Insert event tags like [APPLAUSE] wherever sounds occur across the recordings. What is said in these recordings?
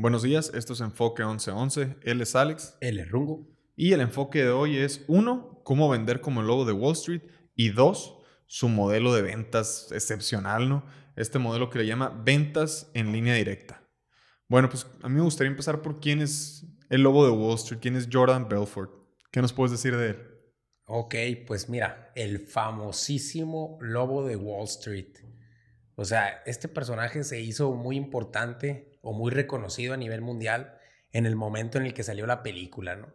Buenos días, esto es Enfoque 1111. Él es Alex. Él es Rungo. Y el enfoque de hoy es, uno, cómo vender como el lobo de Wall Street. Y dos, su modelo de ventas excepcional, ¿no? Este modelo que le llama ventas en línea directa. Bueno, pues a mí me gustaría empezar por quién es el lobo de Wall Street, quién es Jordan Belfort. ¿Qué nos puedes decir de él? Ok, pues mira, el famosísimo lobo de Wall Street. O sea, este personaje se hizo muy importante o muy reconocido a nivel mundial en el momento en el que salió la película, ¿no?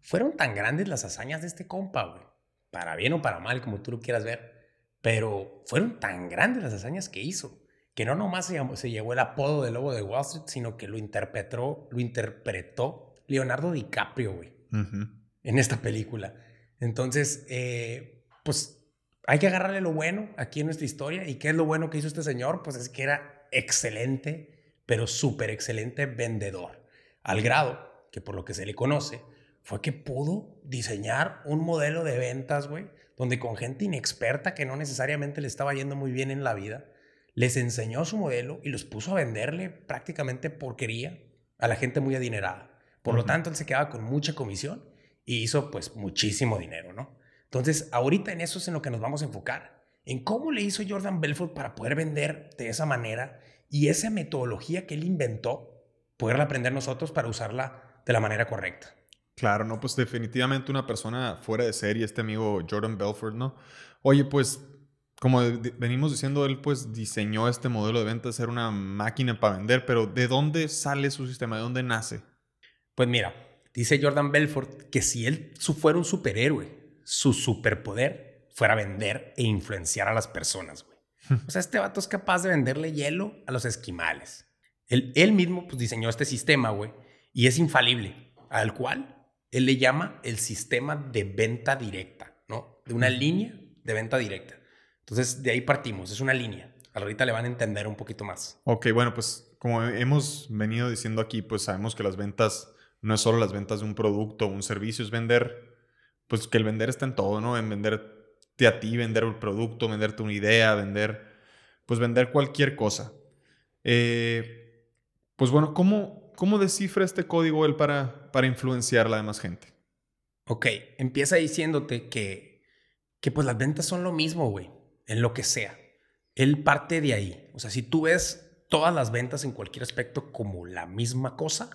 Fueron tan grandes las hazañas de este compa, güey. Para bien o para mal, como tú lo quieras ver. Pero fueron tan grandes las hazañas que hizo que no nomás se, llevó el apodo de lobo de Wall Street, sino que lo interpretó, lo interpretó Leonardo DiCaprio, güey, en esta película. Entonces, eh, pues hay que agarrarle lo bueno aquí en nuestra historia. ¿Y qué es lo bueno que hizo este señor? Pues es que era excelente, pero súper excelente vendedor. Al grado que por lo que se le conoce, fue que pudo diseñar un modelo de ventas, güey, donde con gente inexperta que no necesariamente le estaba yendo muy bien en la vida, les enseñó su modelo y los puso a venderle prácticamente porquería a la gente muy adinerada. Por lo tanto, él se quedaba con mucha comisión y hizo pues muchísimo dinero, ¿no? Entonces, ahorita en eso es en lo que nos vamos a enfocar, en cómo le hizo Jordan Belfort para poder vender de esa manera y esa metodología que él inventó, poderla aprender nosotros para usarla de la manera correcta. Claro, no, pues definitivamente una persona fuera de serie, este amigo Jordan Belfort, ¿no? Oye, pues como venimos diciendo, él pues diseñó este modelo de venta, ser una máquina para vender, pero ¿de dónde sale su sistema? ¿De dónde nace? Pues mira, dice Jordan Belfort que si él fuera un superhéroe, su superpoder fuera vender e influenciar a las personas, güey. O sea, este vato es capaz de venderle hielo a los esquimales. Él, él mismo pues, diseñó este sistema, güey, y es infalible, al cual él le llama el sistema de venta directa, ¿no? De una línea de venta directa. Entonces, de ahí partimos, es una línea. Ahorita le van a entender un poquito más. Ok, bueno, pues como hemos venido diciendo aquí, pues sabemos que las ventas no es solo las ventas de un producto o un servicio, es vender pues que el vender está en todo, ¿no? En a ti, vender un producto, venderte una idea, vender, pues vender cualquier cosa. Eh, pues bueno, ¿cómo, ¿cómo descifra este código él para, para influenciar a la demás gente? Ok, empieza diciéndote que, que pues las ventas son lo mismo, güey, en lo que sea. Él parte de ahí. O sea, si tú ves todas las ventas en cualquier aspecto como la misma cosa,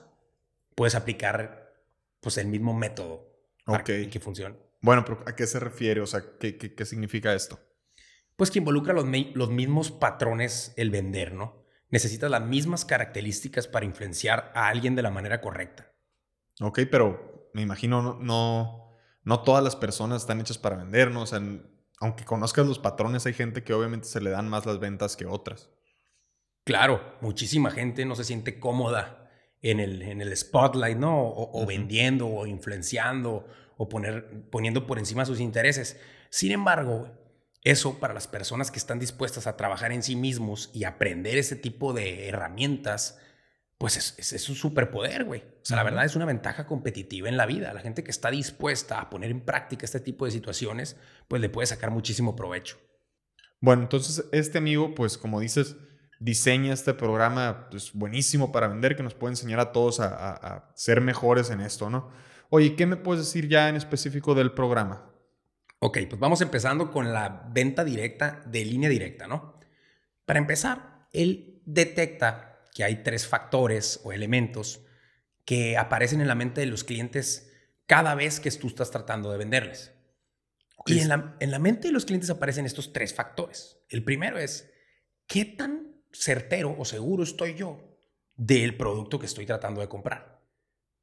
puedes aplicar pues el mismo método Ok. que funcione. Bueno, pero ¿a qué se refiere? O sea, ¿qué, qué, significa esto? Pues que involucra los, los mismos patrones el vender, ¿no? Necesitas las mismas características para influenciar a alguien de la manera correcta. Ok, pero me imagino no, no, todas las personas están hechas para vender, ¿no? O sea, aunque conozcas los patrones, hay gente que obviamente se le dan más las ventas que otras. Claro, muchísima gente no se siente cómoda en el, en el spotlight, ¿no? O, vendiendo o influenciando o poner, poniendo por encima sus intereses. Sin embargo, eso para las personas que están dispuestas a trabajar en sí mismos y aprender ese tipo de herramientas, pues es, es, un superpoder, güey. O sea, la verdad es una ventaja competitiva en la vida. La gente que está dispuesta a poner en práctica este tipo de situaciones, pues le puede sacar muchísimo provecho. Bueno, entonces este amigo, pues como dices, diseña este programa pues, buenísimo para vender que nos puede enseñar a todos a, ser mejores en esto, ¿no? Oye, ¿qué me puedes decir ya en específico del programa? Ok, pues vamos empezando con la venta directa de línea directa, ¿no? Para empezar, él detecta que hay tres factores o elementos que aparecen en la mente de los clientes cada vez que tú estás tratando de venderles. Y en la, en la mente de los clientes aparecen estos tres factores. El primero es, ¿qué tan certero o seguro estoy yo del producto que estoy tratando de comprar?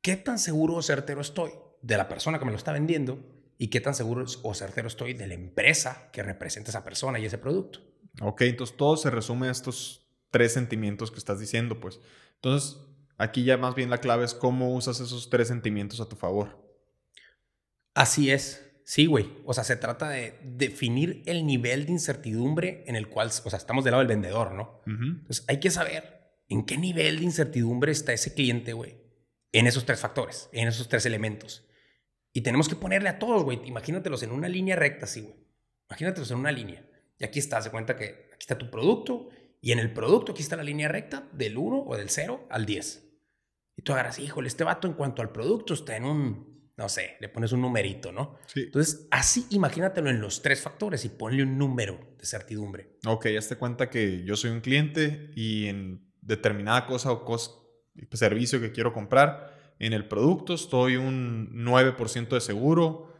¿Qué tan seguro o certero estoy de la persona que me lo está vendiendo? ¿Y qué tan seguro o certero estoy de la empresa que representa esa persona y ese producto? Ok, entonces todo se resume a estos tres sentimientos que estás diciendo, pues. Entonces, aquí ya más bien la clave es cómo usas esos tres sentimientos a tu favor. Así es. Sí, güey. O sea, se trata de definir el nivel de incertidumbre en el cual, o sea, estamos del lado del vendedor, ¿no? Entonces, hay que saber en qué nivel de incertidumbre está ese cliente, güey. En esos tres factores, en esos tres elementos. Y tenemos que ponerle a todos, güey. Imagínatelos en una línea recta, sí, güey. Imagínatelos en una línea. Y aquí está, se cuenta que aquí está tu producto y en el producto aquí está la línea recta del 1 o del 0 al 10. Y tú agarras, híjole, este vato en cuanto al producto está en un, no sé, le pones un numerito, ¿no? Sí. Entonces, así imagínatelo en los tres factores y ponle un número de certidumbre. Ok, hazte cuenta que yo soy un cliente y en determinada cosa o cos- servicio que quiero comprar, en el producto estoy un 9% de seguro.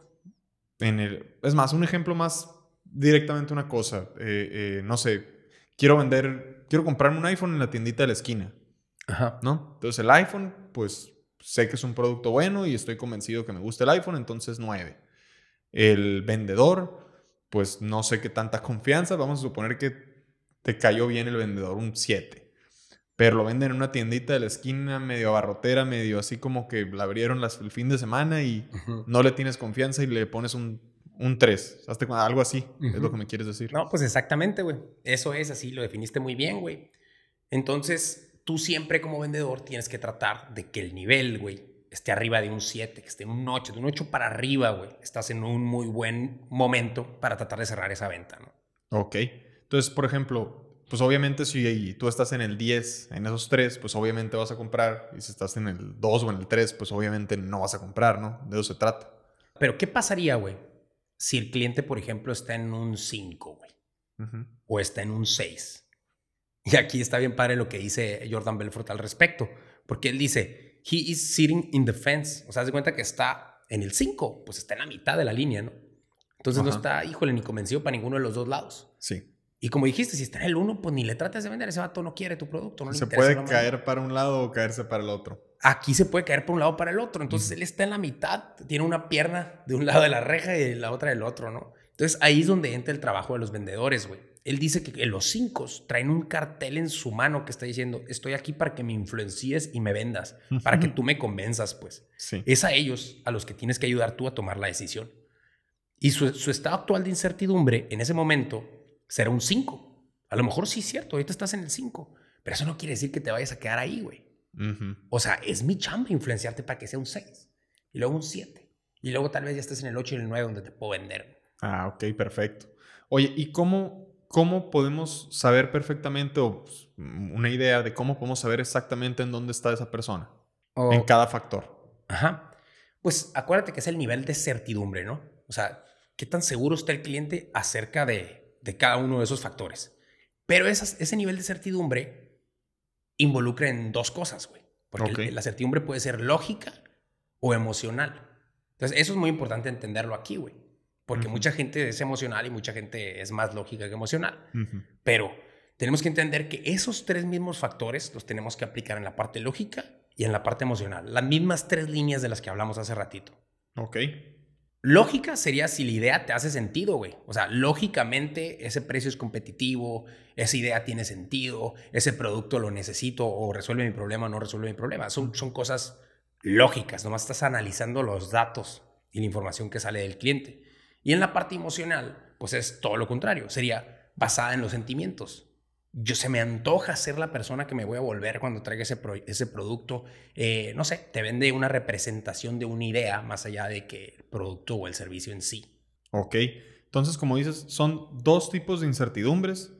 En el, es más, un ejemplo más directamente una cosa. eh, eh, no sé, quiero vender, quiero comprarme un iPhone en la tiendita de la esquina, Ajá. ¿no? Entonces el iPhone, pues sé que es un producto bueno y estoy convencido que me gusta el iPhone, entonces 9. El vendedor, pues no sé qué tanta confianza, vamos a suponer que te cayó bien el vendedor, un 7. Pero lo venden en una tiendita de la esquina, medio abarrotera, medio así como que la abrieron las- el fin de semana y no le tienes confianza y le pones un, un 3. Hazte Algo así, es lo que me quieres decir. No, pues exactamente, güey. Eso es así, lo definiste muy bien, güey. Entonces, tú siempre como vendedor tienes que tratar de que el nivel, güey, esté arriba de un 7, que esté en un 8, de un 8 para arriba, güey. Estás en un muy buen momento para tratar de cerrar esa venta, ¿no? Ok. Entonces, por ejemplo, pues obviamente si tú estás en el 10, en esos 3, pues obviamente vas a comprar. Y si estás en el 2 o en el 3, pues obviamente no vas a comprar, ¿no? De eso se trata. Pero, ¿qué pasaría, güey? Si el cliente, por ejemplo, está en un 5, güey, o está en un 6. Y aquí está bien padre lo que dice Jordan Belfort al respecto, porque él dice, he is sitting in the fence, o sea, de cuenta que está en el 5, pues está en la mitad de la línea, ¿no? Entonces no está, híjole, ni convencido para ninguno de los dos lados. Sí. Y como dijiste, si está en el 1, pues ni le trates de vender, ese vato no quiere tu producto, no le se puede caer para un lado o caerse para el otro. Aquí se puede caer por un lado o para el otro. Entonces él está en la mitad, tiene una pierna de un lado de la reja y de la otra del otro, ¿no? Entonces ahí es donde entra el trabajo de los vendedores, güey. Él dice que los cinco traen un cartel en su mano que está diciendo, estoy aquí para que me influencies y me vendas, para que tú me convenzas, pues. Sí. Es a ellos a los que tienes que ayudar tú a tomar la decisión. Y su, su estado actual de incertidumbre en ese momento será un 5. A lo mejor sí es cierto, ahorita estás en el 5, pero eso no quiere decir que te vayas a quedar ahí, güey. O sea, es mi chamba influenciarte para que sea un 6 y luego un 7 y luego tal vez ya estés en el 8 y el 9 donde te puedo vender. Ah, ok, perfecto. Oye, ¿y cómo, cómo podemos saber perfectamente o pues, una idea de cómo podemos saber exactamente en dónde está esa persona? En cada factor. Ajá. Pues acuérdate que es el nivel de certidumbre, ¿no? O sea, qué tan seguro está el cliente acerca de, de cada uno de esos factores. Pero esas- ese nivel de certidumbre involucra en dos cosas, güey. Porque el- la certidumbre puede ser lógica o emocional. Entonces, eso es muy importante entenderlo aquí, güey. Porque mucha gente es emocional y mucha gente es más lógica que emocional. Pero tenemos que entender que esos tres mismos factores los tenemos que aplicar en la parte lógica y en la parte emocional. Las mismas tres líneas de las que hablamos hace ratito. Ok. Lógica sería si la idea te hace sentido, güey. O sea, lógicamente ese precio es competitivo, esa idea tiene sentido, ese producto lo necesito o resuelve mi problema o no resuelve mi problema. Son, son cosas lógicas, nomás estás analizando los datos y la información que sale del cliente. Y en la parte emocional, pues es todo lo contrario, sería basada en los sentimientos. Yo se me antoja ser la persona que me voy a volver cuando traiga ese, ese producto. Eh, no sé, te vende una representación de una idea más allá de que el producto o el servicio en sí. Ok. Entonces, como dices, son dos tipos de incertidumbres,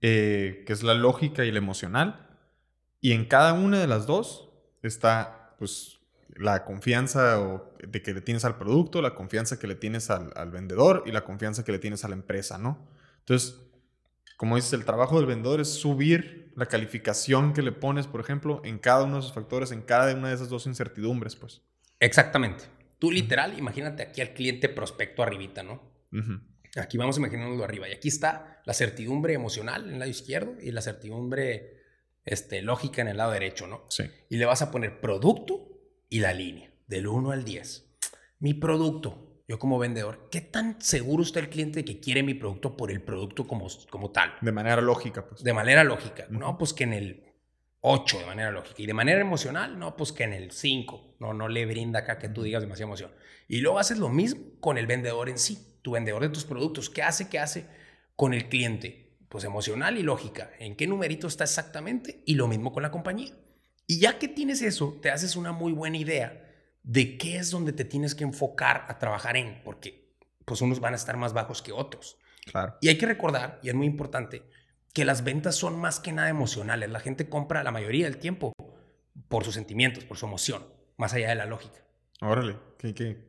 eh, que es la lógica y la emocional. Y en cada una de las dos está, pues, la confianza de que le tienes al producto, la confianza que le tienes al, al vendedor y la confianza que le tienes a la empresa, ¿no? Entonces, como dices, el trabajo del vendedor es subir la calificación que le pones, por ejemplo, en cada uno de esos factores, en cada una de esas dos incertidumbres, pues. Exactamente. Tú literal, imagínate aquí al cliente prospecto arribita, ¿no? Aquí vamos imaginándolo arriba. Y aquí está la certidumbre emocional en el lado izquierdo y la certidumbre este, lógica en el lado derecho, ¿no? Sí. Y le vas a poner producto y la línea, del 1 al 10. Mi producto, yo como vendedor, ¿qué tan seguro está el cliente de que quiere mi producto por el producto como, como tal? De manera lógica, pues. De manera lógica. No, pues que en el 8 de manera lógica. Y de manera emocional, no, pues que en el 5. No, no le brinda acá que tú digas demasiada emoción. Y luego haces lo mismo con el vendedor en sí, tu vendedor de tus productos. ¿Qué hace? ¿Qué hace con el cliente? Pues emocional y lógica. ¿En qué numerito está exactamente? Y lo mismo con la compañía. Y ya que tienes eso, te haces una muy buena idea de qué es donde te tienes que enfocar a trabajar en, porque pues unos van a estar más bajos que otros. Claro. Y hay que recordar, y es muy importante, que las ventas son más que nada emocionales. La gente compra la mayoría del tiempo por sus sentimientos, por su emoción, más allá de la lógica. Órale, qué, qué,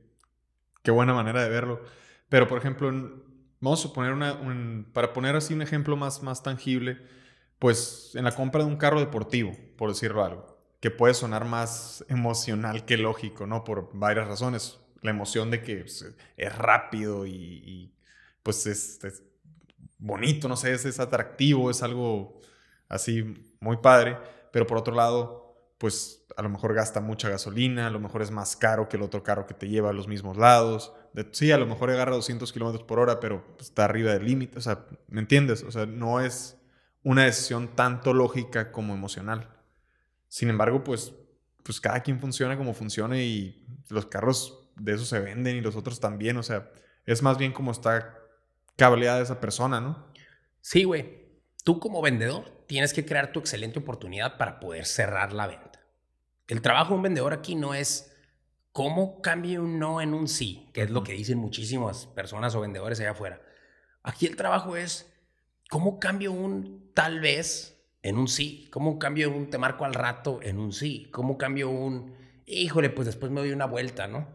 qué buena manera de verlo. Pero, por ejemplo, vamos a suponer una, para poner así un ejemplo más, más tangible, pues en la compra de un carro deportivo, por decirlo algo, que puede sonar más emocional que lógico, ¿no? Por varias razones. La emoción de que pues, es rápido y, pues es, bonito, no sé, es, atractivo, es algo así muy padre, pero por otro lado, pues a lo mejor gasta mucha gasolina, a lo mejor es más caro que el otro carro que te lleva a los mismos lados. sí, a lo mejor agarra 200 kilómetros por hora, pero está arriba del límite. O sea, ¿me entiendes? O sea, no es una decisión tanto lógica como emocional. Sin embargo, pues, pues cada quien funciona como funciona y los carros de eso se venden y los otros también. O sea, es más bien como está cableada esa persona, ¿no? Sí, güey. Tú como vendedor tienes que crear tu excelente oportunidad para poder cerrar la venta. El trabajo de un vendedor aquí no es cómo cambie un no en un sí, que es lo que dicen muchísimas personas o vendedores allá afuera. Aquí el trabajo es cómo cambio un tal vez en un sí, cómo cambio un te marco al rato en un sí, cómo cambio un híjole, pues después me doy una vuelta, ¿no?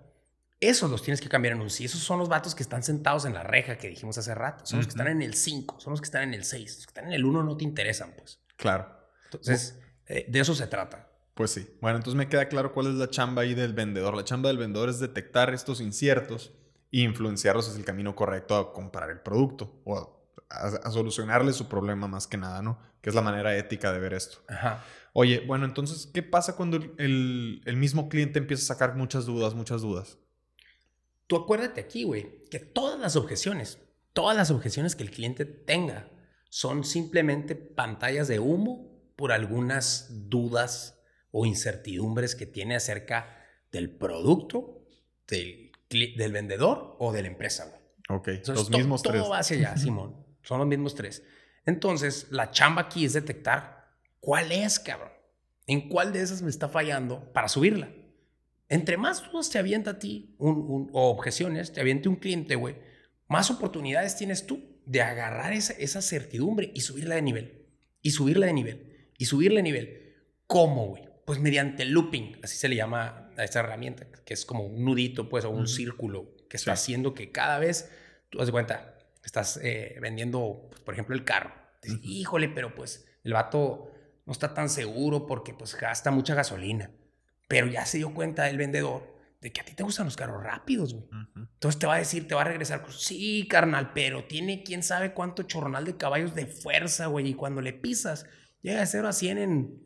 Esos los tienes que cambiar en un sí. Esos son los vatos que están sentados en la reja que dijimos hace rato. Son los que están en el 5, son los que están en el 6. Los que están en el 1 no te interesan, pues. Claro. Entonces, eh, de eso se trata. Pues sí. Bueno, entonces me queda claro cuál es la chamba ahí del vendedor. La chamba del vendedor es detectar estos inciertos e influenciarlos hacia el camino correcto a comprar el producto o a, solucionarle su problema más que nada, ¿no? Que es la manera ética de ver esto. Ajá. Oye, bueno, entonces, ¿qué pasa cuando el, el mismo cliente empieza a sacar muchas dudas, muchas dudas? Tú acuérdate aquí, güey, que todas las objeciones, todas las objeciones que el cliente tenga son simplemente pantallas de humo por algunas dudas o incertidumbres que tiene acerca del producto, del, del vendedor o de la empresa, güey. Ok, los mismos tres. Todo va hacia allá, [LAUGHS] Simón. Son los mismos tres. Entonces, la chamba aquí es detectar cuál es, cabrón. ¿En cuál de esas me está fallando para subirla? Entre más dudas te avienta a ti o objeciones, te aviente un cliente, güey, más oportunidades tienes tú de agarrar esa, esa certidumbre y subirla de nivel. Y subirla de nivel. Y subirla de nivel. ¿Cómo, güey? Pues mediante looping, así se le llama a esta herramienta, que es como un nudito, pues, o un círculo que está haciendo que cada vez, tú das cuenta, estás eh, vendiendo, pues, por ejemplo, el carro. Híjole, pero pues el vato no está tan seguro porque pues gasta mucha gasolina. Pero ya se dio cuenta el vendedor de que a ti te gustan los carros rápidos, güey. Entonces te va a decir, te va a regresar, sí, carnal, pero tiene quién sabe cuánto chorronal de caballos de fuerza, güey. Y cuando le pisas, llega de 0 a 100 en,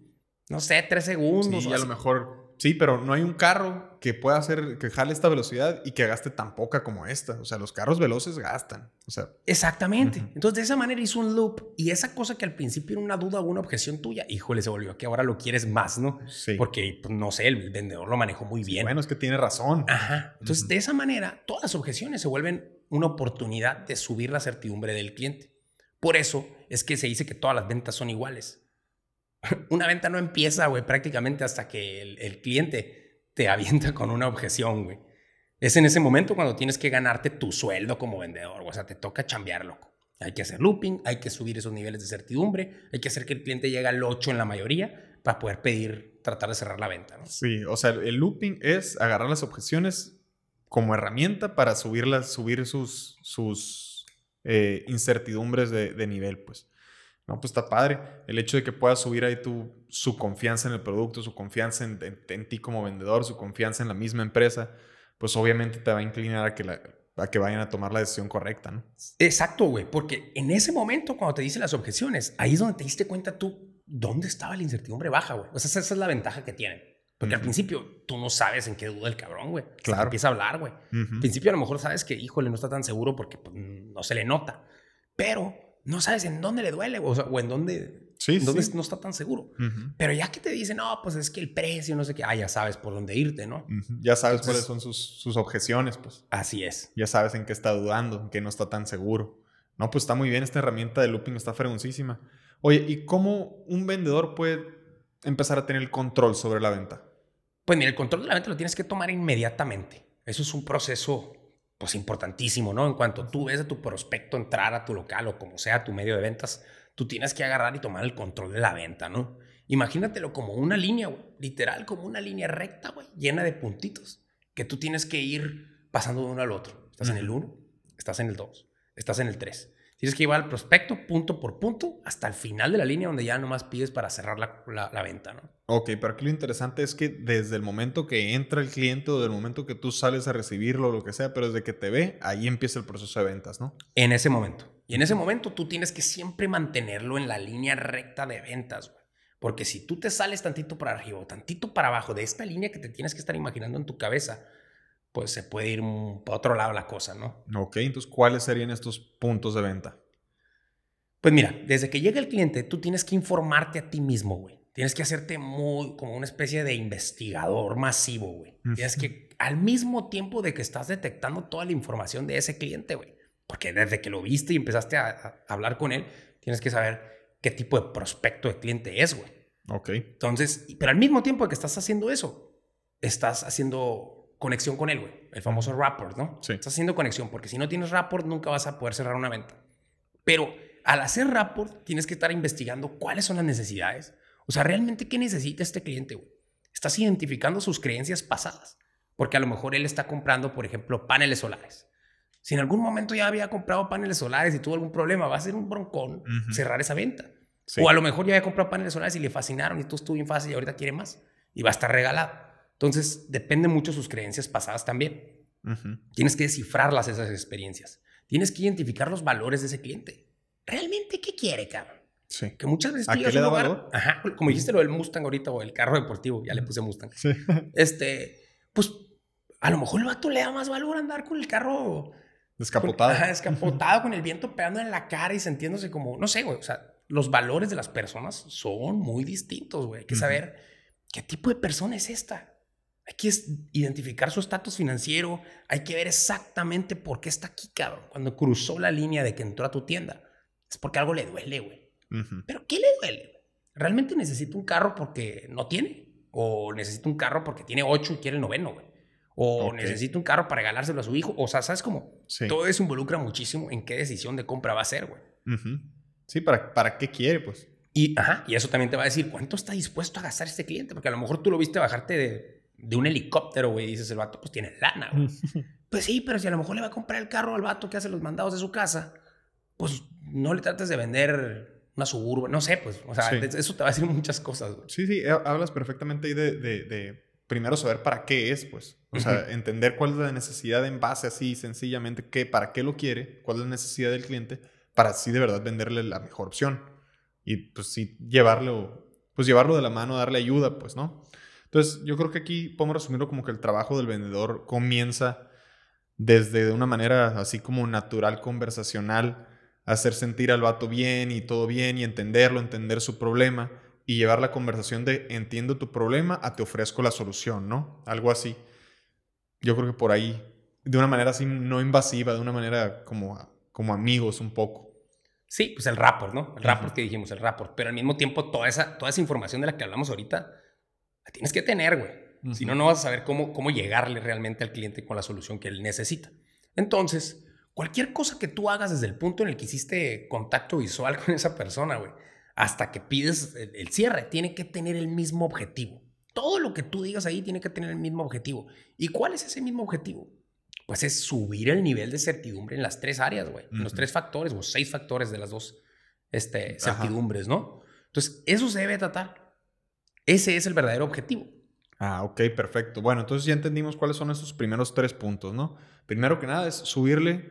no sé, 3 segundos. Sí, a lo mejor Sí, pero no hay un carro que pueda hacer, que jale esta velocidad y que gaste tan poca como esta. O sea, los carros veloces gastan. O sea. Exactamente. Entonces, de esa manera hizo un loop y esa cosa que al principio era una duda o una objeción tuya, híjole, se volvió que ahora lo quieres más, ¿no? Sí. Porque, pues, no sé, el vendedor lo manejó muy bien. bueno, es que tiene razón. Ajá. Entonces, de esa manera, todas las objeciones se vuelven una oportunidad de subir la certidumbre del cliente. Por eso es que se dice que todas las ventas son iguales [LAUGHS] una venta no empieza, güey, prácticamente hasta que el, cliente te avienta con una objeción, güey. Es en ese momento cuando tienes que ganarte tu sueldo como vendedor, o sea, te toca chambear, loco. Hay que hacer looping, hay que subir esos niveles de certidumbre, hay que hacer que el cliente llegue al 8 en la mayoría para poder pedir, tratar de cerrar la venta, ¿no? Sí, o sea, el looping es agarrar las objeciones como herramienta para subirlas, subir sus, sus eh, incertidumbres de nivel, pues. No, pues está padre. El hecho de que puedas subir ahí tu, su confianza en el producto, su confianza en, ti como vendedor, su confianza en la misma empresa, pues obviamente te va a inclinar a que, la, a que vayan a tomar la decisión correcta, ¿no? Exacto, güey, porque en ese momento cuando te dicen las objeciones, ahí es donde te diste cuenta tú dónde estaba la incertidumbre baja, güey. O sea, esa es la ventaja que tienen. Porque al principio tú no sabes en qué duda el cabrón, güey. Claro. empieza a hablar, güey. Al principio a lo mejor sabes que, híjole, no está tan seguro porque pues, no se le nota. Pero no sabes en dónde le duele o, o en dónde, sí, no está tan seguro. Pero ya que te dicen, no, pues es que el precio, no sé qué, ah, ya sabes por dónde irte, ¿no? Ya sabes cuáles son sus, sus, objeciones, pues. Así es. Ya sabes en qué está dudando, en qué no está tan seguro. No, pues está muy bien, esta herramienta de looping está fregoncísima. Oye, ¿y cómo un vendedor puede empezar a tener el control sobre la venta? Pues mira, el control de la venta lo tienes que tomar inmediatamente. Eso es un proceso pues importantísimo, ¿no? En cuanto tú ves a tu prospecto entrar a tu local o como sea tu medio de ventas, tú tienes que agarrar y tomar el control de la venta, ¿no? Imagínatelo como una línea, güey. Literal, como una línea recta, güey, llena de puntitos. Que tú tienes que ir pasando de uno al otro. Estás en el 1, estás en el 2, estás en el 3. Tienes que llevar al prospecto punto por punto hasta el final de la línea donde ya nomás pides para cerrar la, la, venta, ¿no? Ok, pero aquí lo interesante es que desde el momento que entra el cliente o del momento que tú sales a recibirlo o lo que sea, pero desde que te ve, ahí empieza el proceso de ventas, ¿no? En ese momento. Y en ese momento tú tienes que siempre mantenerlo en la línea recta de ventas, güey. Porque si tú te sales tantito para arriba o tantito para abajo de esta línea que te tienes que estar imaginando en tu cabeza, pues se puede ir para otro lado la cosa, ¿no? Ok, entonces, ¿cuáles serían estos puntos de venta? Pues mira, desde que llega el cliente, tú tienes que informarte a ti mismo, güey. Tienes que hacerte muy, como una especie de investigador masivo, güey. Tienes que, al mismo tiempo de que estás detectando toda la información de ese cliente, güey. Porque desde que lo viste y empezaste a, a hablar con él, tienes que saber qué tipo de prospecto de cliente es, güey. Ok. Entonces, pero al mismo tiempo que estás haciendo eso, estás haciendo conexión con él, güey. El famoso rapport, ¿no? Sí. Estás haciendo conexión, porque si no tienes rapport, nunca vas a poder cerrar una venta. Pero al hacer rapport, tienes que estar investigando cuáles son las necesidades. O sea, realmente, ¿qué necesita este cliente, güey? Estás identificando sus creencias pasadas. Porque a lo mejor él está comprando, por ejemplo, paneles solares. Si en algún momento ya había comprado paneles solares y tuvo algún problema, va a ser un broncón cerrar esa venta. O a lo mejor ya había comprado paneles solares y le fascinaron y tú estuvo en fase y ahorita quiere más. Y va a estar regalado. Entonces, depende mucho de sus creencias pasadas también. Tienes que descifrarlas, esas experiencias. Tienes que identificar los valores de ese cliente. ¿Realmente qué quiere, cabrón? Sí. Que muchas veces... ¿A qué le da valor? Ajá, como dijiste lo del Mustang ahorita o el carro deportivo, ya le puse Mustang. Sí. [LAUGHS] Este, pues, a lo mejor el vato le da más valor andar con el carro... Descapotado. ajá, descapotado, con el viento pegando en la cara y sintiéndose como, no sé, güey, o sea, los valores de las personas son muy distintos, güey. Hay que saber qué tipo de persona es esta. Hay que identificar su estatus financiero, hay que ver exactamente por qué está aquí, cabrón. Cuando cruzó la línea de que entró a tu tienda, es porque algo le duele, güey. ¿Pero qué le duele? ¿Realmente necesita un carro porque no tiene? ¿O necesita un carro porque tiene ocho y quiere el noveno, güey? ¿O necesita un carro para regalárselo a su hijo? O sea, ¿sabes cómo? Todo eso involucra muchísimo en qué decisión de compra va a ser, güey. Sí, ¿para, ¿para qué quiere, pues? Y, ajá, y eso también te va a decir cuánto está dispuesto a gastar este cliente, porque a lo mejor tú lo viste bajarte de de un helicóptero, güey, dices el vato, pues tiene lana, güey. [LAUGHS] pues sí, pero si a lo mejor le va a comprar el carro al vato que hace los mandados de su casa, pues no le trates de vender una suburba, no sé, pues, o sea, eso te va a decir muchas cosas. Güey. Sí, sí, hablas perfectamente ahí de, de, primero saber para qué es, pues, o sea, entender cuál es la necesidad en base así, sencillamente, qué, para qué lo quiere, cuál es la necesidad del cliente, para así de verdad venderle la mejor opción. Y pues sí, llevarlo, pues llevarlo de la mano, darle ayuda, pues, ¿no? Entonces, yo creo que aquí podemos resumirlo como que el trabajo del vendedor comienza desde de una manera así como natural, conversacional, hacer sentir al vato bien y todo bien y entenderlo, entender su problema y llevar la conversación de entiendo tu problema a te ofrezco la solución, ¿no? Algo así. Yo creo que por ahí, de una manera así no invasiva, de una manera como, como amigos un poco. Sí, pues el rapport, ¿no? El rapport que dijimos, el rapport. Pero al mismo tiempo, toda esa, toda esa información de la que hablamos ahorita, la tienes que tener, güey. Si no, no vas a saber cómo, cómo llegarle realmente al cliente con la solución que él necesita. Entonces, cualquier cosa que tú hagas desde el punto en el que hiciste contacto visual [LAUGHS] con esa persona, güey, hasta que pides el, cierre, tiene que tener el mismo objetivo. Todo lo que tú digas ahí tiene que tener el mismo objetivo. ¿Y cuál es ese mismo objetivo? Pues es subir el nivel de certidumbre en las tres áreas, güey. En los tres factores o seis factores de las dos este, certidumbres, ¿no? Entonces, eso se debe tratar. Ese es el verdadero objetivo. Ah, ok, perfecto. Bueno, entonces ya entendimos cuáles son esos primeros tres puntos, ¿no? Primero que nada es subirle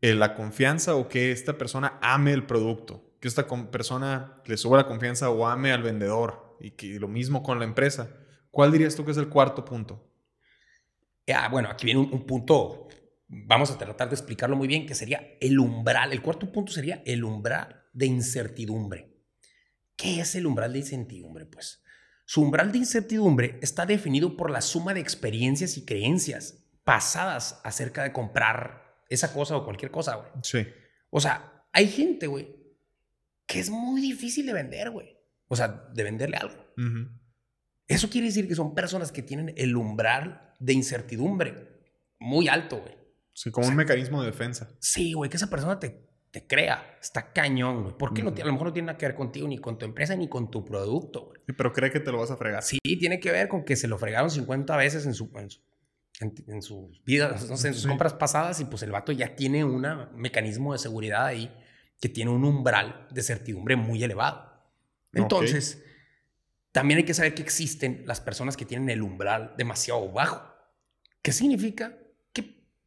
eh, la confianza o que esta persona ame el producto, que esta persona le suba la confianza o ame al vendedor y que lo mismo con la empresa. ¿Cuál dirías tú que es el cuarto punto? Ah, bueno, aquí viene un, punto, vamos a tratar de explicarlo muy bien, que sería el umbral. El cuarto punto sería el umbral de incertidumbre. ¿Qué es el umbral de incertidumbre? Pues su umbral de incertidumbre está definido por la suma de experiencias y creencias pasadas acerca de comprar esa cosa o cualquier cosa, güey. Sí. O sea, hay gente, güey, que es muy difícil de vender, güey. O sea, de venderle algo. Eso quiere decir que son personas que tienen el umbral de incertidumbre muy alto, güey. Sí, como un mecanismo de defensa. Sí, güey, que esa persona te, te crea. Está cañón, güey. ¿Por qué no? A lo mejor no tiene nada que ver contigo, ni con tu empresa, ni con tu producto, güey. pero cree que te lo vas a fregar. Sí, tiene que ver con que se lo fregaron 50 veces en su, en, sus vidas, no sé, en sus compras pasadas y pues el vato ya tiene un mecanismo de seguridad ahí que tiene un umbral de certidumbre muy elevado. Entonces, también hay que saber que existen las personas que tienen el umbral demasiado bajo. ¿Qué significa?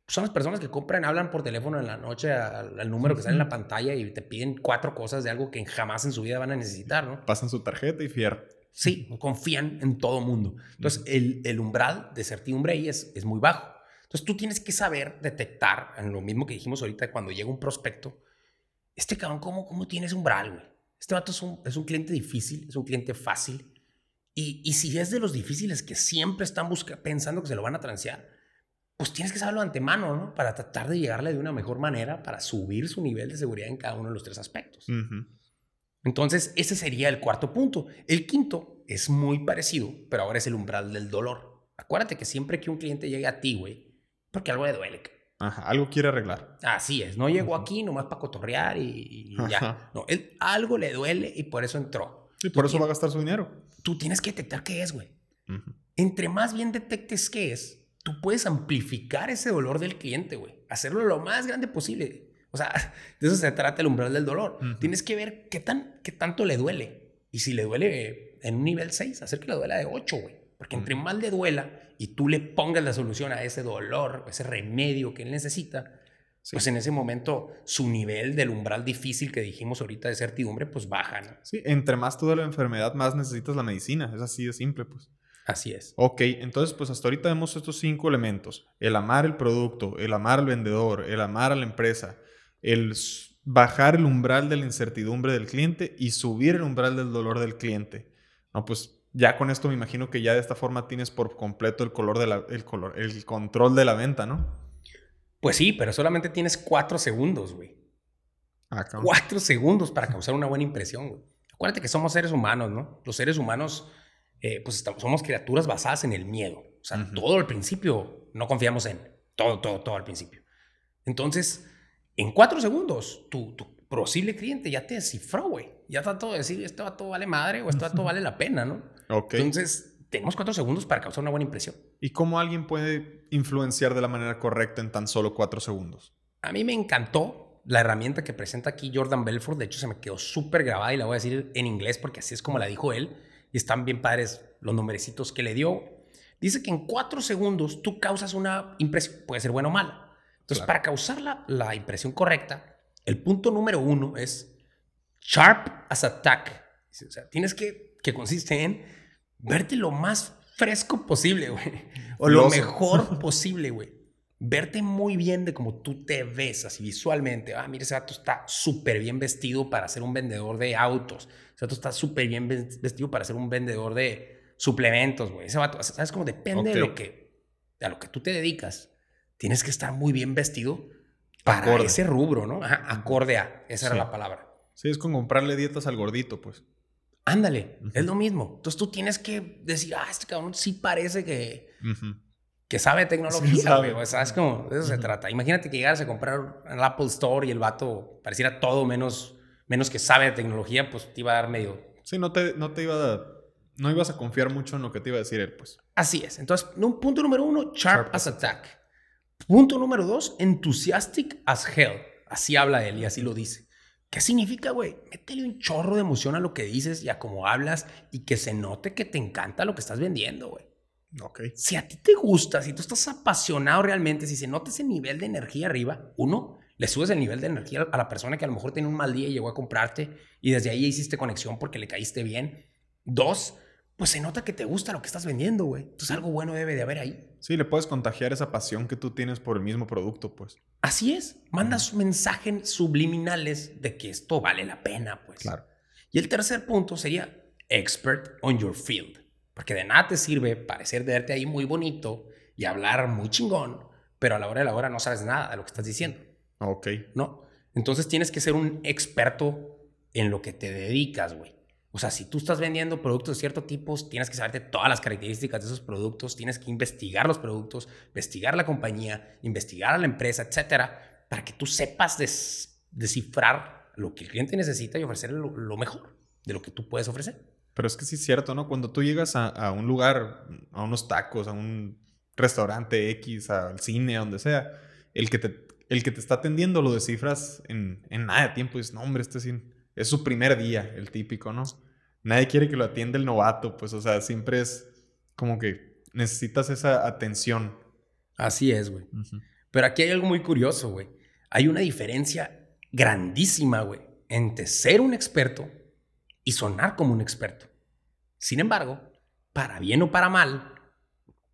Son las personas que compran, hablan por teléfono en la noche al, número que sale en la pantalla y te piden cuatro cosas de algo que jamás en su vida van a necesitar, ¿no? Pasan su tarjeta y fierro. Sí, confían en todo mundo. Entonces, el, el, umbral de certidumbre ahí es, es muy bajo. Entonces, tú tienes que saber detectar, en lo mismo que dijimos ahorita, cuando llega un prospecto, este cabrón, ¿cómo, cómo tiene ese umbral, güey? Este vato es un, es un cliente difícil, es un cliente fácil. Y, y si es de los difíciles que siempre están buscando, pensando que se lo van a transear, pues tienes que saberlo de antemano, ¿no? Para tratar de llegarle de una mejor manera, para subir su nivel de seguridad en cada uno de los tres aspectos. Entonces, ese sería el cuarto punto. El quinto es muy parecido, pero ahora es el umbral del dolor. Acuérdate que siempre que un cliente llegue a ti, güey, porque algo le duele. Ajá, algo quiere arreglar. Así es, no llegó aquí nomás para cotorrear y, ya. No, él, algo le duele y por eso entró. Y por eso va a gastar su dinero. Tú tienes que detectar qué es, güey. Entre más bien detectes qué es, tú puedes amplificar ese dolor del cliente, güey. Hacerlo lo más grande posible. O sea, [LAUGHS] de eso se trata el umbral del dolor. Tienes que ver qué, tan, qué tanto le duele. Y si le duele en un nivel 6, hacer que le duela de 8, güey. Porque entre más le duela y tú le pongas la solución a ese dolor, ese remedio que él necesita, pues en ese momento su nivel del umbral difícil que dijimos ahorita de certidumbre, pues baja, ¿no? Sí, entre más toda la enfermedad, más necesitas la medicina. Es así de simple, pues. Así es. Ok, entonces pues hasta ahorita vemos estos cinco elementos. El amar el producto, el amar al vendedor, el amar a la empresa, el bajar el umbral de la incertidumbre del cliente y subir el umbral del dolor del cliente. No, pues ya con esto me imagino que ya de esta forma tienes por completo el color de la, el color, el control de la venta, ¿no? Pues sí, pero solamente tienes cuatro segundos, güey. Ah, cuatro segundos para causar una buena impresión, güey. Acuérdate que somos seres humanos, ¿no? Los seres humanos eh, pues estamos, somos criaturas basadas en el miedo. O sea, todo al principio no confiamos en. Todo, todo, todo al principio. Entonces, en cuatro segundos, tu, tu posible cliente ya te descifró, güey. Ya trató de decir, esto todo vale madre o esto todo vale la pena, ¿no? Entonces, tenemos cuatro segundos para causar una buena impresión. ¿Y cómo alguien puede influenciar de la manera correcta en tan solo cuatro segundos? A mí me encantó la herramienta que presenta aquí Jordan Belfort. De hecho, se me quedó súper grabada y la voy a decir en inglés porque así es como la dijo él y están bien padres los numerecitos que le dio. Dice que en cuatro segundos tú causas una impresión, puede ser buena o mala. Entonces, para causar la, la, impresión correcta, el punto número uno es sharp as attack. O sea, tienes que, que consiste en verte lo más fresco posible, güey. O lo mejor [LAUGHS] posible, güey. Verte muy bien de cómo tú te ves así visualmente. Ah, mira, ese gato está súper bien vestido para ser un vendedor de autos. Ese vato está súper bien vestido para ser un vendedor de suplementos, güey. Ese vato, ¿sabes cómo depende de lo que a lo que tú te dedicas? Tienes que estar muy bien vestido para ese rubro, ¿no? Ajá, acorde a, esa era la palabra. Sí, es como comprarle dietas al gordito, pues. Ándale, es lo mismo. Entonces tú tienes que decir, ah, este cabrón sí parece que, que sabe tecnología, güey. ¿Sabes cómo? De eso se trata. Imagínate que llegaras a comprar en el Apple Store y el vato pareciera todo menos menos que sabe de tecnología, pues te iba a dar medio... Sí, no te, no te iba a... No ibas a confiar mucho en lo que te iba a decir él, pues. Así es. Entonces, punto número uno, sharp, as attack. Punto número dos, enthusiastic as hell. Así habla él y así lo dice. ¿Qué significa, güey? Métele un chorro de emoción a lo que dices y a cómo hablas y que se note que te encanta lo que estás vendiendo, güey. Ok. Si a ti te gusta, si tú estás apasionado realmente, si se nota ese nivel de energía arriba, uno, le subes el nivel de energía a la persona que a lo mejor tiene un mal día y llegó a comprarte y desde ahí hiciste conexión porque le caíste bien. Dos, pues se nota que te gusta lo que estás vendiendo, güey. Entonces algo bueno debe de haber ahí. Sí, le puedes contagiar esa pasión que tú tienes por el mismo producto, pues. Así es. Mandas mensajes subliminales de que esto vale la pena, pues. Claro. Y el tercer punto sería expert on your field. Porque de nada te sirve parecer de verte ahí muy bonito y hablar muy chingón, pero a la hora de la hora no sabes nada de lo que estás diciendo. Ok. ¿No? Entonces tienes que ser un experto en lo que te dedicas, güey. O sea, si tú estás vendiendo productos de cierto tipo, tienes que saberte todas las características de esos productos, tienes que investigar los productos, investigar la compañía, investigar a la empresa, etcétera, para que tú sepas descifrar lo que el cliente necesita y ofrecerle lo, mejor de lo que tú puedes ofrecer. Pero es que sí es cierto, ¿no? Cuando tú llegas a, a un lugar, a unos tacos, a un restaurante X, al cine, a donde sea, el que te, el que te está atendiendo lo descifras en, en nada de tiempo. Y dices, no, hombre, este es, es su primer día, el típico, ¿no? Nadie quiere que lo atienda el novato, pues, o sea, siempre es como que necesitas esa atención. Así es, güey. Pero aquí hay algo muy curioso, güey. Hay una diferencia grandísima, güey, entre ser un experto y sonar como un experto. Sin embargo, para bien o para mal,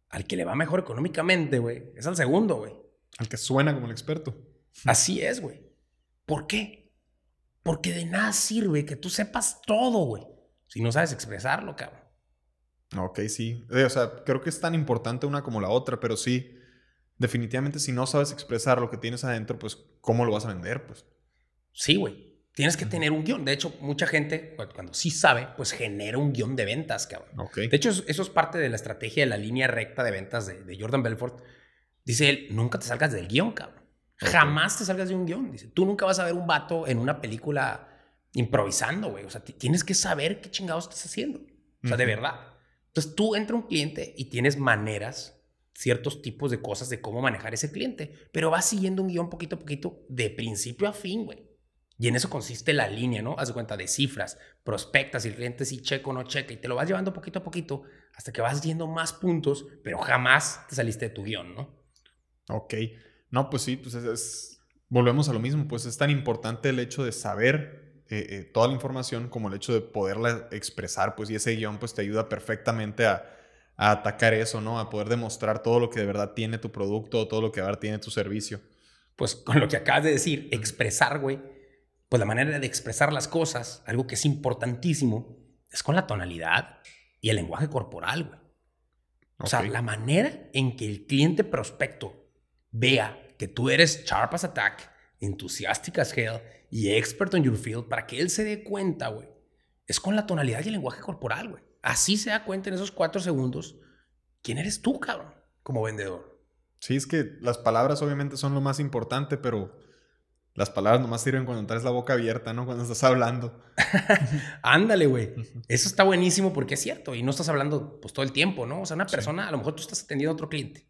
al que le va mejor económicamente, güey, es al segundo, güey. Al que suena como el experto. Así es, güey. ¿Por qué? Porque de nada sirve que tú sepas todo, güey, si no sabes expresarlo, cabrón. Ok, sí. Eh, o sea, creo que es tan importante una como la otra, pero sí, definitivamente si no sabes expresar lo que tienes adentro, pues, ¿cómo lo vas a vender? Pues. Sí, güey. Tienes que tener un guion. De hecho, mucha gente, cuando sí sabe, pues genera un guion de ventas, cabrón. De hecho, eso es parte de la estrategia de la línea recta de ventas de, Jordan Belfort. Dice él, nunca te salgas del guion, cabrón. Jamás te salgas de un guion. Dice, tú nunca vas a ver un vato en una película improvisando, güey. O sea, tienes que saber qué chingados estás haciendo. O sea, de verdad. Entonces tú entra un cliente y tienes maneras, ciertos tipos de cosas de cómo manejar ese cliente, pero vas siguiendo un guion poquito a poquito de principio a fin, güey. Y en eso consiste la línea, ¿no? Haz cuenta de cifras, prospectas, y el cliente sí checa o no checa, y te lo vas llevando poquito a poquito hasta que vas yendo más puntos, pero jamás te saliste de tu guion, ¿no? Ok. No, pues sí, pues es, volvemos a lo mismo, pues es tan importante el hecho de saber eh, eh, toda la información como el hecho de poderla expresar, pues y ese guion pues te ayuda perfectamente a, atacar eso, ¿no? A poder demostrar todo lo que de verdad tiene tu producto, todo lo que de verdad tiene tu servicio. Pues con lo que acabas de decir, expresar, güey, pues la manera de expresar las cosas, algo que es importantísimo, es con la tonalidad y el lenguaje corporal, güey. O sea, la manera en que el cliente prospecto vea que tú eres sharp as attack, enthusiastic as hell y experto en your field para que él se dé cuenta, güey. Es con la tonalidad y el lenguaje corporal, güey. Así se da cuenta en esos cuatro segundos quién eres tú, cabrón, como vendedor. Sí, es que las palabras obviamente son lo más importante, pero las palabras nomás sirven cuando traes la boca abierta, ¿no? Cuando estás hablando. [LAUGHS] Ándale, güey. Eso está buenísimo porque es cierto. Y no estás hablando pues todo el tiempo, ¿no? O sea, una persona, a lo mejor tú estás atendiendo a otro cliente.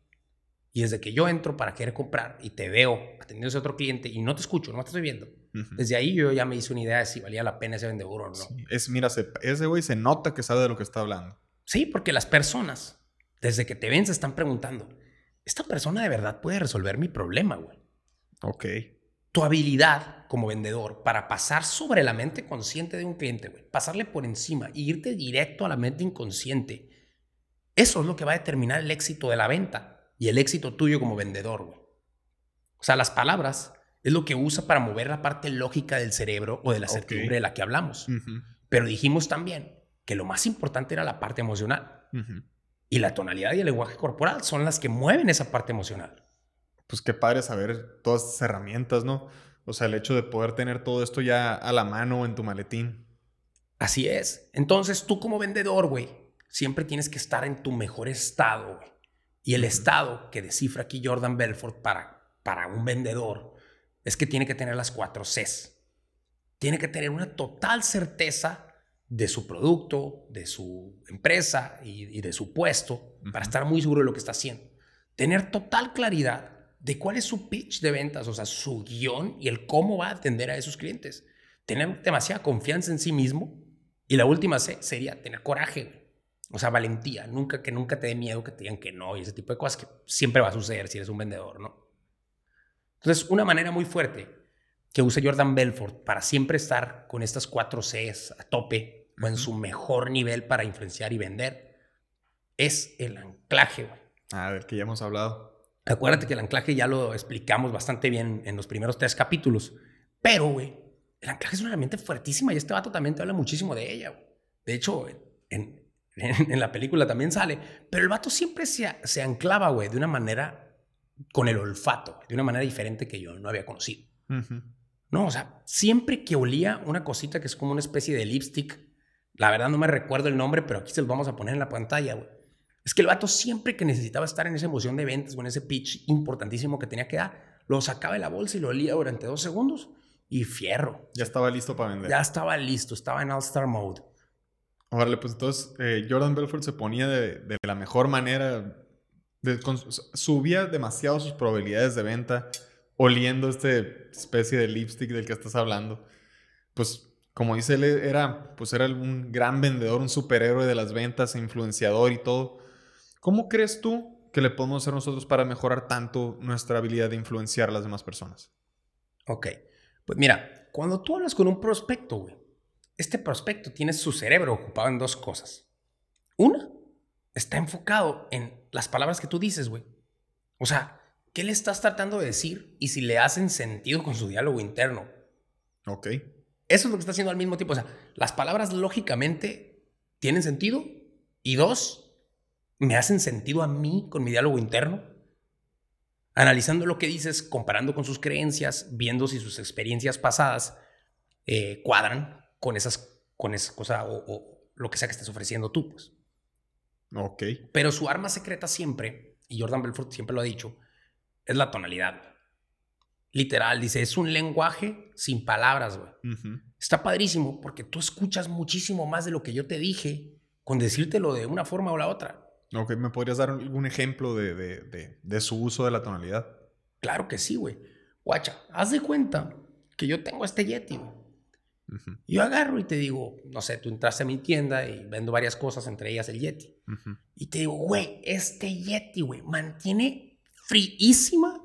Y desde que yo entro para querer comprar y te veo atendiendo a ese otro cliente y no te escucho, no te estoy viendo, desde ahí yo ya me hice una idea de si valía la pena ese vendedor o no. Es, mira, ese güey se nota que sabe de lo que está hablando. Sí, porque las personas, desde que te ven, se están preguntando, ¿esta persona de verdad puede resolver mi problema, güey? Ok. Tu habilidad como vendedor para pasar sobre la mente consciente de un cliente, güey, pasarle por encima y irte directo a la mente inconsciente, eso es lo que va a determinar el éxito de la venta y el éxito tuyo como vendedor, güey. O sea, las palabras es lo que usa para mover la parte lógica del cerebro o de la certidumbre de la que hablamos. Pero dijimos también que lo más importante era la parte emocional. Y la tonalidad y el lenguaje corporal son las que mueven esa parte emocional. Pues qué padre saber todas estas herramientas, ¿no? O sea, el hecho de poder tener todo esto ya a la mano en tu maletín. Así es. Entonces tú como vendedor, güey, siempre tienes que estar en tu mejor estado, güey. Y el estado que descifra aquí Jordan Belfort para, para un vendedor es que tiene que tener las cuatro Cs. Tiene que tener una total certeza de su producto, de su empresa y, de su puesto para estar muy seguro de lo que está haciendo. Tener total claridad de cuál es su pitch de ventas, o sea, su guion y el cómo va a atender a esos clientes. Tener demasiada confianza en sí mismo. Y la última C sería tener coraje. O sea, valentía. Nunca que nunca te dé miedo que te digan que no y ese tipo de cosas que siempre va a suceder si eres un vendedor, ¿no? Entonces, una manera muy fuerte que usa Jordan Belfort para siempre estar con estas cuatro Cs a tope o en su mejor nivel para influenciar y vender es el anclaje, güey. A ver, que ya hemos hablado. Acuérdate que el anclaje ya lo explicamos bastante bien en los primeros tres capítulos. Pero, güey, el anclaje es una herramienta fuertísima y este vato también te habla muchísimo de ella. De hecho, en, en, la película también sale, pero el vato siempre se, se anclaba, güey, de una manera con el olfato, de una manera diferente que yo no había conocido. No, o sea, siempre que olía una cosita que es como una especie de lipstick, la verdad no me recuerdo el nombre, pero aquí se los vamos a poner en la pantalla, güey. Es que el vato siempre que necesitaba estar en esa emoción de ventas o en ese pitch importantísimo que tenía que dar, lo sacaba de la bolsa y lo olía durante dos segundos y fierro. Ya estaba listo para vender. Ya estaba listo, estaba en All-Star Mode. Órale, pues entonces eh, Jordan Belfort se ponía de, la mejor manera, subía demasiado sus probabilidades de venta oliendo esta especie de lipstick del que estás hablando. Pues como dice él, era, pues era un gran vendedor, un superhéroe de las ventas, influenciador y todo. ¿Cómo crees tú que le podemos hacer nosotros para mejorar tanto nuestra habilidad de influenciar a las demás personas? Ok, pues mira, cuando tú hablas con un prospecto, güey, este prospecto tiene su cerebro ocupado en dos cosas. Una, está enfocado en las palabras que tú dices, güey. O sea, ¿qué le estás tratando de decir y si le hacen sentido con su diálogo interno? Ok. Eso es lo que está haciendo al mismo tiempo. O sea, las palabras lógicamente tienen sentido y dos, me hacen sentido a mí con mi diálogo interno. Analizando lo que dices, comparando con sus creencias, viendo si sus experiencias pasadas eh, cuadran con esas, con esa cosa o, lo que sea que estés ofreciendo tú, pues. Ok. Pero su arma secreta siempre, y Jordan Belfort siempre lo ha dicho, es la tonalidad. Literal, dice, es un lenguaje sin palabras, güey. Está padrísimo porque tú escuchas muchísimo más de lo que yo te dije con decírtelo de una forma o la otra. Ok, ¿me podrías dar algún ejemplo de, de, de su uso de la tonalidad? Claro que sí, güey. Guacha, haz de cuenta que yo tengo este Yeti, güey. Yo agarro y te digo, no sé, tú entraste a mi tienda y vendo varias cosas, entre ellas el Yeti. Y te digo, güey, este Yeti, güey, mantiene fríísima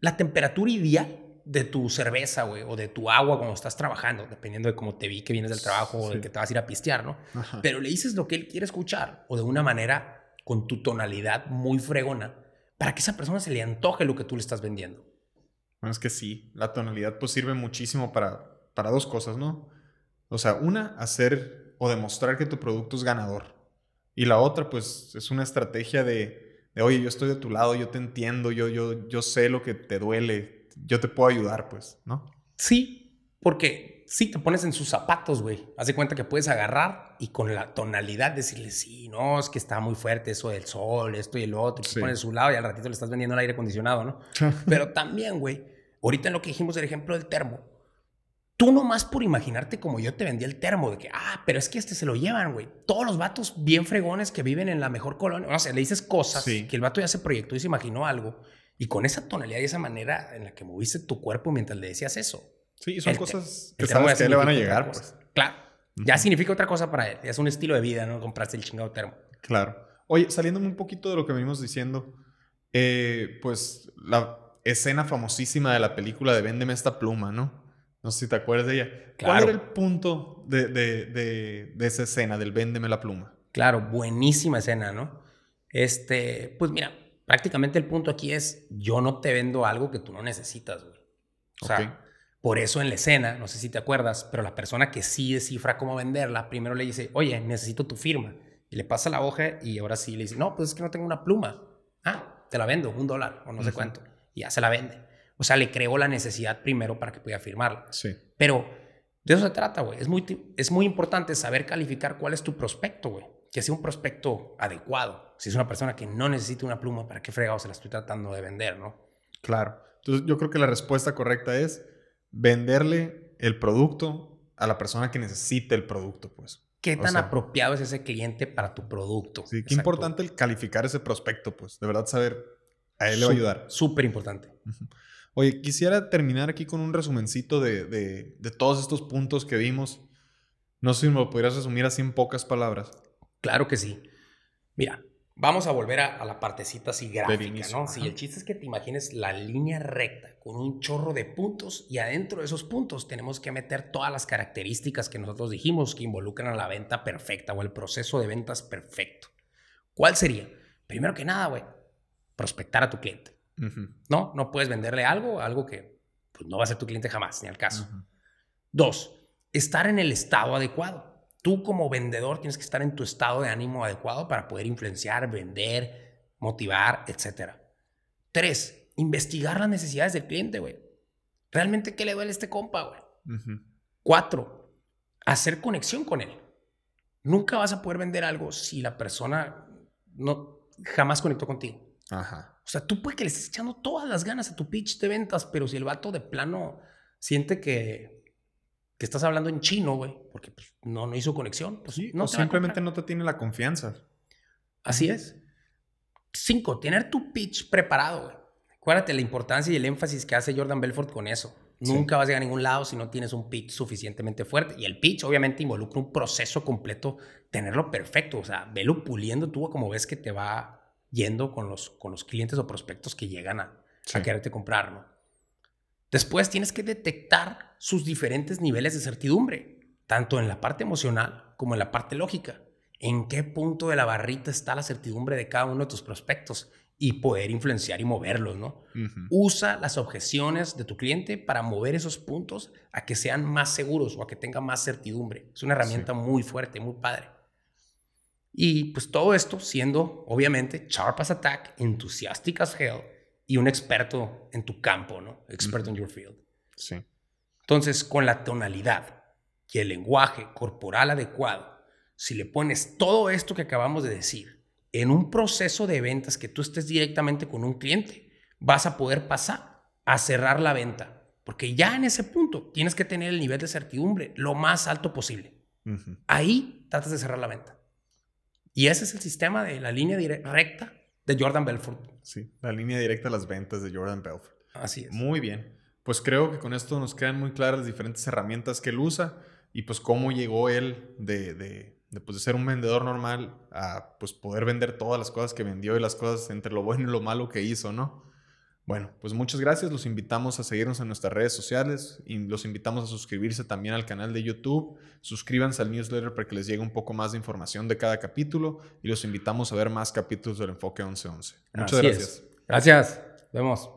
la temperatura ideal de tu cerveza, güey, o de tu agua cuando estás trabajando, dependiendo de cómo te vi que vienes del trabajo o de que te vas a ir a pistear, ¿no? Pero le dices lo que él quiere escuchar o de una manera con tu tonalidad muy fregona para que esa persona se le antoje lo que tú le estás vendiendo. Bueno, es que sí, la tonalidad pues sirve muchísimo para para dos cosas, ¿no? O sea, una, hacer o demostrar que tu producto es ganador. Y la otra, pues, es una estrategia de, oye, yo estoy de tu lado, yo te entiendo, yo, yo, yo sé lo que te duele, yo te puedo ayudar, pues, ¿no? Sí, porque si te pones en sus zapatos, güey. Haz de cuenta que puedes agarrar y con la tonalidad decirle, sí, no, es que está muy fuerte eso del sol, esto y el otro. Y te pones a su lado y al ratito le estás vendiendo el aire acondicionado, ¿no? [LAUGHS] Pero también, güey, ahorita en lo que dijimos del ejemplo del termo, Tú nomás por imaginarte como yo te vendí el termo, de que, ah, pero es que este se lo llevan, güey. Todos los vatos bien fregones que viven en la mejor colonia, o sea, le dices cosas que el vato ya se proyectó y se imaginó algo. Y con esa tonalidad y esa manera en la que moviste tu cuerpo mientras le decías eso. Sí, son cosas que sabes que le van a llegar, pues. Claro. Ya significa otra cosa para él. Es un estilo de vida, ¿no? Compraste el chingado termo. Claro. Oye, saliéndome un poquito de lo que venimos diciendo, eh, pues la escena famosísima de la película de Véndeme esta pluma, ¿no? No sé si te acuerdas de ella. ¿Cuál era el punto de, de, de, esa escena, del véndeme la pluma? Claro, buenísima escena, ¿no? Este, pues mira, prácticamente el punto aquí es, yo no te vendo algo que tú no necesitas, güey. O sea, por eso en la escena, no sé si te acuerdas, pero la persona que sí descifra cómo venderla, primero le dice, oye, necesito tu firma. Y le pasa la hoja y ahora sí le dice, no, pues es que no tengo una pluma. Ah, te la vendo, un dólar o no sé cuánto. Y ya se la vende. O sea, le creó la necesidad primero para que pudiera firmarla. Sí. Pero de eso se trata, güey. Es muy, es muy importante saber calificar cuál es tu prospecto, güey. Que sea un prospecto adecuado. Si es una persona que no necesita una pluma, ¿para qué fregado se la estoy tratando de vender, no? Claro. Entonces, yo creo que la respuesta correcta es venderle el producto a la persona que necesite el producto, pues. ¿Qué tan apropiado es ese cliente para tu producto? Sí, qué importante el calificar ese prospecto, pues. De verdad saber, a él le va a ayudar. Súper importante. Oye, quisiera terminar aquí con un resumencito de, de, todos estos puntos que vimos. No sé si me lo podrías resumir así en pocas palabras. Claro que sí. Mira, vamos a volver a, la partecita así gráfica, ¿no? Sí, el chiste es que te imagines la línea recta con un chorro de puntos y adentro de esos puntos tenemos que meter todas las características que nosotros dijimos que involucran a la venta perfecta o el proceso de ventas perfecto. ¿Cuál sería? Primero que nada, güey, prospectar a tu cliente. No, no puedes venderle algo, algo que pues, no va a ser tu cliente jamás, ni al caso. Dos, estar en el estado adecuado. Tú como vendedor tienes que estar en tu estado de ánimo adecuado para poder influenciar, vender, motivar, etc. Tres, investigar las necesidades del cliente, güey. ¿Realmente qué le duele a este compa, güey? Cuatro, hacer conexión con él. Nunca vas a poder vender algo si la persona no jamás conectó contigo. Ajá. O sea, tú puedes que le estés echando todas las ganas a tu pitch de ventas, pero si el vato de plano siente que, que estás hablando en chino, güey, porque pues, no, no hizo conexión. Pues, no o simplemente no te tiene la confianza. Así es. Cinco, tener tu pitch preparado, güey. Acuérdate la importancia y el énfasis que hace Jordan Belfort con eso. Nunca vas a llegar a ningún lado si no tienes un pitch suficientemente fuerte. Y el pitch obviamente involucra un proceso completo, tenerlo perfecto. O sea, velo puliendo tú como ves que te va yendo con los, con los clientes o prospectos que llegan a, a quererte comprar, ¿no? Después tienes que detectar sus diferentes niveles de certidumbre, tanto en la parte emocional como en la parte lógica. En qué punto de la barrita está la certidumbre de cada uno de tus prospectos y poder influenciar y moverlos, ¿no? Usa las objeciones de tu cliente para mover esos puntos a que sean más seguros o a que tengan más certidumbre. Es una herramienta muy fuerte, muy padre. Y pues todo esto siendo, obviamente, sharp as attack, enthusiastic as hell y un experto en tu campo, ¿no? Experto en your field. Sí. Entonces, con la tonalidad y el lenguaje corporal adecuado, si le pones todo esto que acabamos de decir, en un proceso de ventas que tú estés directamente con un cliente, vas a poder pasar a cerrar la venta. Porque ya en ese punto tienes que tener el nivel de certidumbre lo más alto posible. Ahí tratas de cerrar la venta. Y ese es el sistema de la línea recta de Jordan Belfort. Sí, la línea directa a las ventas de Jordan Belfort. Así es. Muy bien. Pues creo que con esto nos quedan muy claras las diferentes herramientas que él usa y pues cómo llegó él de de, ser un vendedor normal a pues poder vender todas las cosas que vendió y las cosas entre lo bueno y lo malo que hizo, ¿no? Bueno, pues muchas gracias. Los invitamos a seguirnos en nuestras redes sociales y los invitamos a suscribirse también al canal de YouTube. Suscríbanse al newsletter para que les llegue un poco más de información de cada capítulo y los invitamos a ver más capítulos del Enfoque 1111. Muchas gracias. Gracias. Vemos.